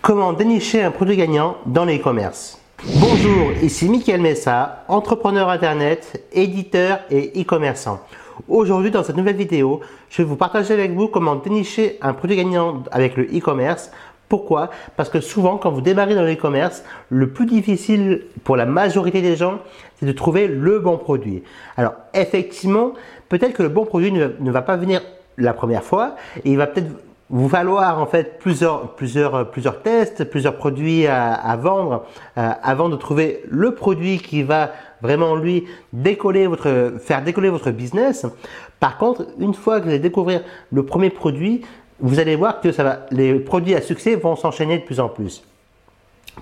Comment dénicher un produit gagnant dans l'e-commerce Bonjour, ici Mickaël Messa, entrepreneur internet, éditeur et e-commerçant. Aujourd'hui, dans cette nouvelle vidéo, je vais vous partager avec vous comment dénicher un produit gagnant avec le e-commerce. Pourquoi? Parce que souvent, quand vous démarrez dans l'e-commerce, le plus difficile pour la majorité des gens, c'est de trouver le bon produit. Alors, effectivement, peut-être que le bon produit ne, ne va pas venir la première fois et il va peut-être vous falloir en fait plusieurs, plusieurs, plusieurs tests, plusieurs produits à, vendre euh, avant de trouver le produit qui va vraiment lui décoller votre, faire décoller votre business. Par contre, une fois que vous allez découvrir le premier produit, vous allez voir que ça va, les produits à succès vont s'enchaîner de plus en plus.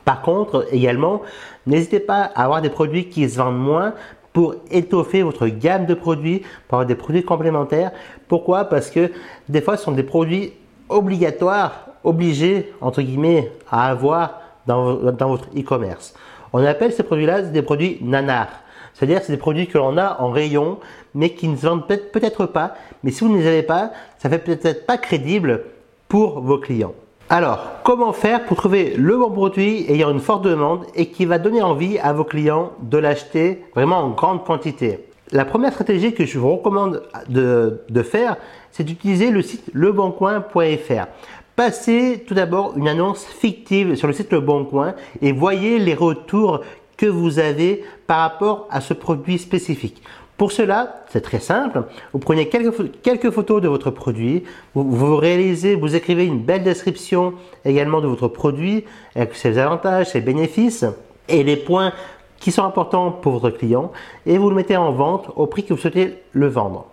Par contre, également, n'hésitez pas à avoir des produits qui se vendent moins pour étoffer votre gamme de produits, pour avoir des produits complémentaires. Pourquoi? Parce que des fois, ce sont des produits obligatoire, obligé, entre guillemets, à avoir dans, votre e-commerce. On appelle ces produits-là des produits nanars. C'est-à-dire c'est des produits que l'on a en rayon, mais qui ne se vendent peut-être pas. Mais si vous ne les avez pas, ça fait peut-être pas crédible pour vos clients. Alors, comment faire pour trouver le bon produit ayant une forte demande et qui va donner envie à vos clients de l'acheter vraiment en grande quantité? La première stratégie que je vous recommande de, faire, c'est d'utiliser le site leboncoin.fr. Passez tout d'abord une annonce fictive sur le site Le Coin et voyez les retours que vous avez par rapport à ce produit spécifique. Pour cela, c'est très simple. Vous prenez quelques, photos de votre produit, vous, réalisez, vous écrivez une belle description également de votre produit, avec ses avantages, ses bénéfices et les points qui sont importants pour votre client et vous le mettez en vente au prix que vous souhaitez le vendre.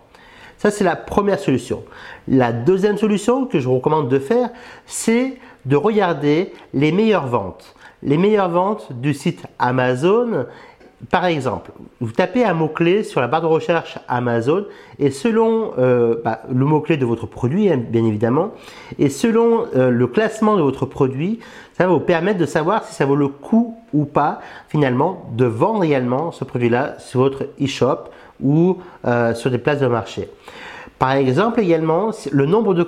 Ça, c'est la première solution. La deuxième solution que je vous recommande de faire, c'est de regarder les meilleures ventes. Les meilleures ventes du site Amazon par exemple, vous tapez un mot-clé sur la barre de recherche Amazon et selon euh, bah, le mot-clé de votre produit, hein, bien évidemment, et selon euh, le classement de votre produit, ça va vous permettre de savoir si ça vaut le coup ou pas, finalement, de vendre également ce produit-là sur votre e-shop ou euh, sur des places de marché. Par exemple, également, le nombre de,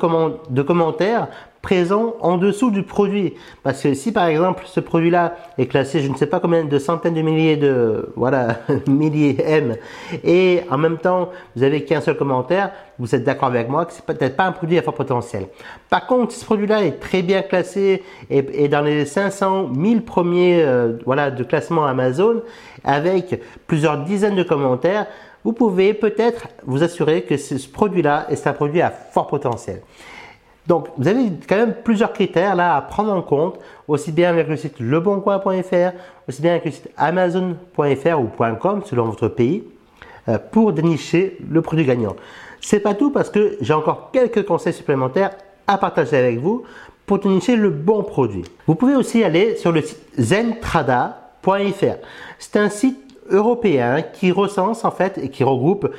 de commentaires présent en dessous du produit. Parce que si par exemple ce produit-là est classé, je ne sais pas combien de centaines de milliers de voilà milliers M, et en même temps vous avez qu'un seul commentaire, vous êtes d'accord avec moi que c'est peut-être pas un produit à fort potentiel. Par contre, si ce produit-là est très bien classé et, dans les 500 1000 premiers euh, voilà de classement Amazon avec plusieurs dizaines de commentaires, vous pouvez peut-être vous assurer que ce produit-là est un produit à fort potentiel. Donc, vous avez quand même plusieurs critères là à prendre en compte, aussi bien avec le site leboncoin.fr, aussi bien avec le site amazon.fr ou .com selon votre pays, euh, pour dénicher le produit gagnant. C'est pas tout parce que j'ai encore quelques conseils supplémentaires à partager avec vous pour dénicher le bon produit. Vous pouvez aussi aller sur le site zentrada.fr. C'est un site européen qui recense en fait et qui regroupe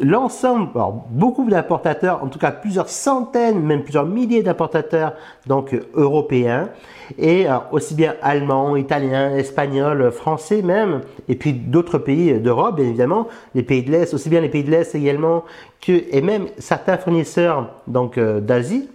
l'ensemble, beaucoup d'importateurs, en tout cas plusieurs centaines, même plusieurs milliers d'importateurs donc européens, et aussi bien allemands, italiens, espagnols, français même, et puis d'autres pays d'Europe, bien évidemment, les pays de l'Est, aussi bien les pays de l'Est également, que, et même certains fournisseurs donc euh, d'Asie.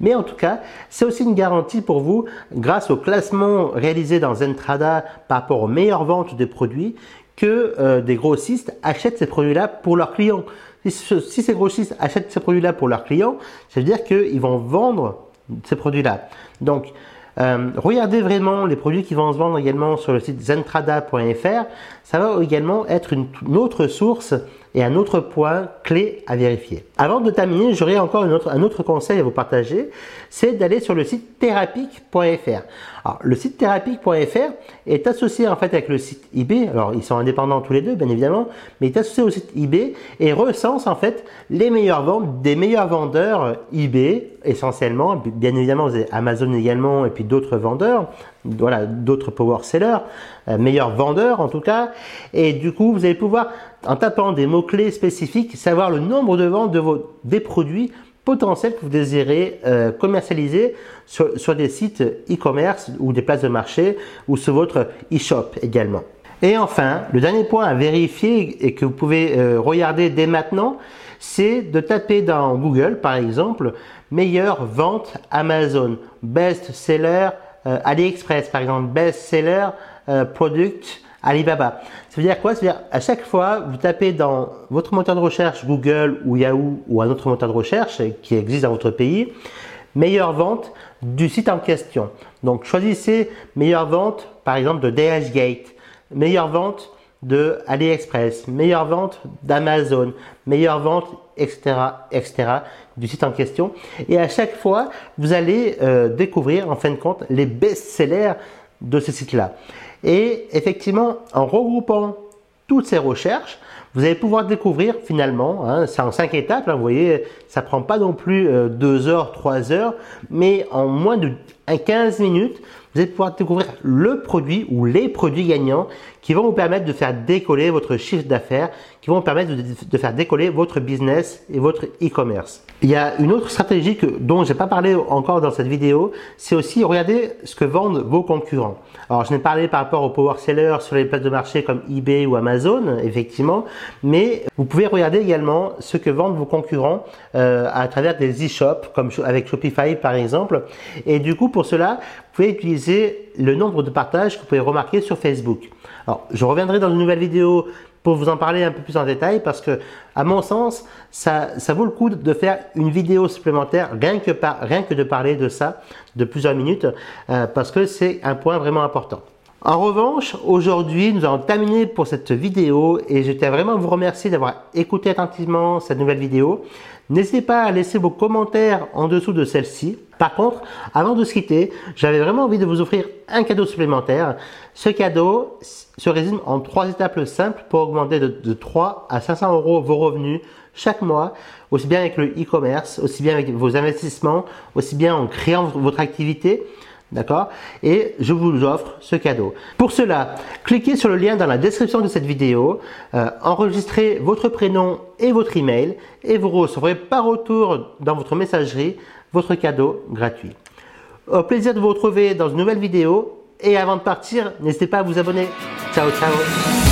Mais en tout cas, c'est aussi une garantie pour vous, grâce au classement réalisé dans Zentrada par rapport aux meilleures ventes des produits, que euh, des grossistes achètent ces produits-là pour leurs clients. Si, ces grossistes achètent ces produits-là pour leurs clients, ça veut dire qu'ils vont vendre ces produits-là. Donc, euh, regardez vraiment les produits qui vont se vendre également sur le site zentrada.fr. Ça va également être une, autre source et un autre point clé à vérifier. Avant de terminer, j'aurais encore un autre conseil à vous partager, c'est d'aller sur le site therapic.fr. Alors, le site therapic.fr est associé en fait avec le site eBay. Alors, ils sont indépendants tous les deux, bien évidemment, mais il est associé au site eBay et recense en fait les meilleures ventes des meilleurs vendeurs eBay essentiellement. Bien évidemment, Amazon également et puis d'autres vendeurs, voilà, d'autres power sellers, euh, meilleurs vendeurs en tout cas. Et du coup, vous allez pouvoir, en tapant des mots-clés spécifiques, savoir le nombre de ventes de vos, des produits potentiels que vous désirez euh, commercialiser sur, des sites e-commerce ou des places de marché ou sur votre e-shop également. Et enfin, le dernier point à vérifier et que vous pouvez euh, regarder dès maintenant, c'est de taper dans Google, par exemple, meilleure vente Amazon, best seller euh, AliExpress, par exemple, best-seller euh, product Alibaba. Ça veut dire quoi? Ça veut dire à chaque fois, vous tapez dans votre moteur de recherche Google ou Yahoo ou un autre moteur de recherche qui existe dans votre pays, meilleure vente du site en question. Donc choisissez meilleure vente, par exemple de DHgate, meilleure vente de AliExpress, meilleure vente d'Amazon, meilleure vente, etc., etc., du site en question. Et à chaque fois, vous allez euh, découvrir, en fin de compte, les best-sellers de ce site-là. Et effectivement, en regroupant toutes ces recherches, vous allez pouvoir découvrir finalement, hein, c'est en cinq étapes, vous voyez, ça prend pas non plus 2 euh, heures, 3 heures, mais en moins de 15 minutes, vous allez pouvoir découvrir le produit ou les produits gagnants qui vont vous permettre de faire décoller votre chiffre d'affaires, qui vont vous permettre de, faire décoller votre business et votre e-commerce. Il y a une autre stratégie que, dont je n'ai pas parlé encore dans cette vidéo, c'est aussi regarder ce que vendent vos concurrents. Alors je n'ai parlé par rapport aux power sellers sur les places de marché comme eBay ou Amazon, effectivement, mais vous pouvez regarder également ce que vendent vos concurrents euh, à travers des e-shops, comme avec Shopify par exemple. Et du coup, pour cela, vous pouvez utiliser le nombre de partages que vous pouvez remarquer sur Facebook. Alors, je reviendrai dans une nouvelle vidéo pour vous en parler un peu plus en détail parce que, à mon sens, ça, vaut le coup de faire une vidéo supplémentaire rien que, de parler de ça de plusieurs minutes euh, parce que c'est un point vraiment important. En revanche, aujourd'hui, nous allons terminer pour cette vidéo et je tiens vraiment à vous remercier d'avoir écouté attentivement cette nouvelle vidéo. N'hésitez pas à laisser vos commentaires en dessous de celle-ci. Par contre, avant de se quitter, j'avais vraiment envie de vous offrir un cadeau supplémentaire. Ce cadeau se résume en trois étapes simples pour augmenter de, de 3 à 500 euros vos revenus chaque mois, aussi bien avec le e-commerce, aussi bien avec vos investissements, aussi bien en créant votre activité. D'accord? Et je vous offre ce cadeau. Pour cela, cliquez sur le lien dans la description de cette vidéo, euh, enregistrez votre prénom et votre email et vous recevrez par retour dans votre messagerie votre cadeau gratuit. Au plaisir de vous retrouver dans une nouvelle vidéo et avant de partir, n'hésitez pas à vous abonner. Ciao ciao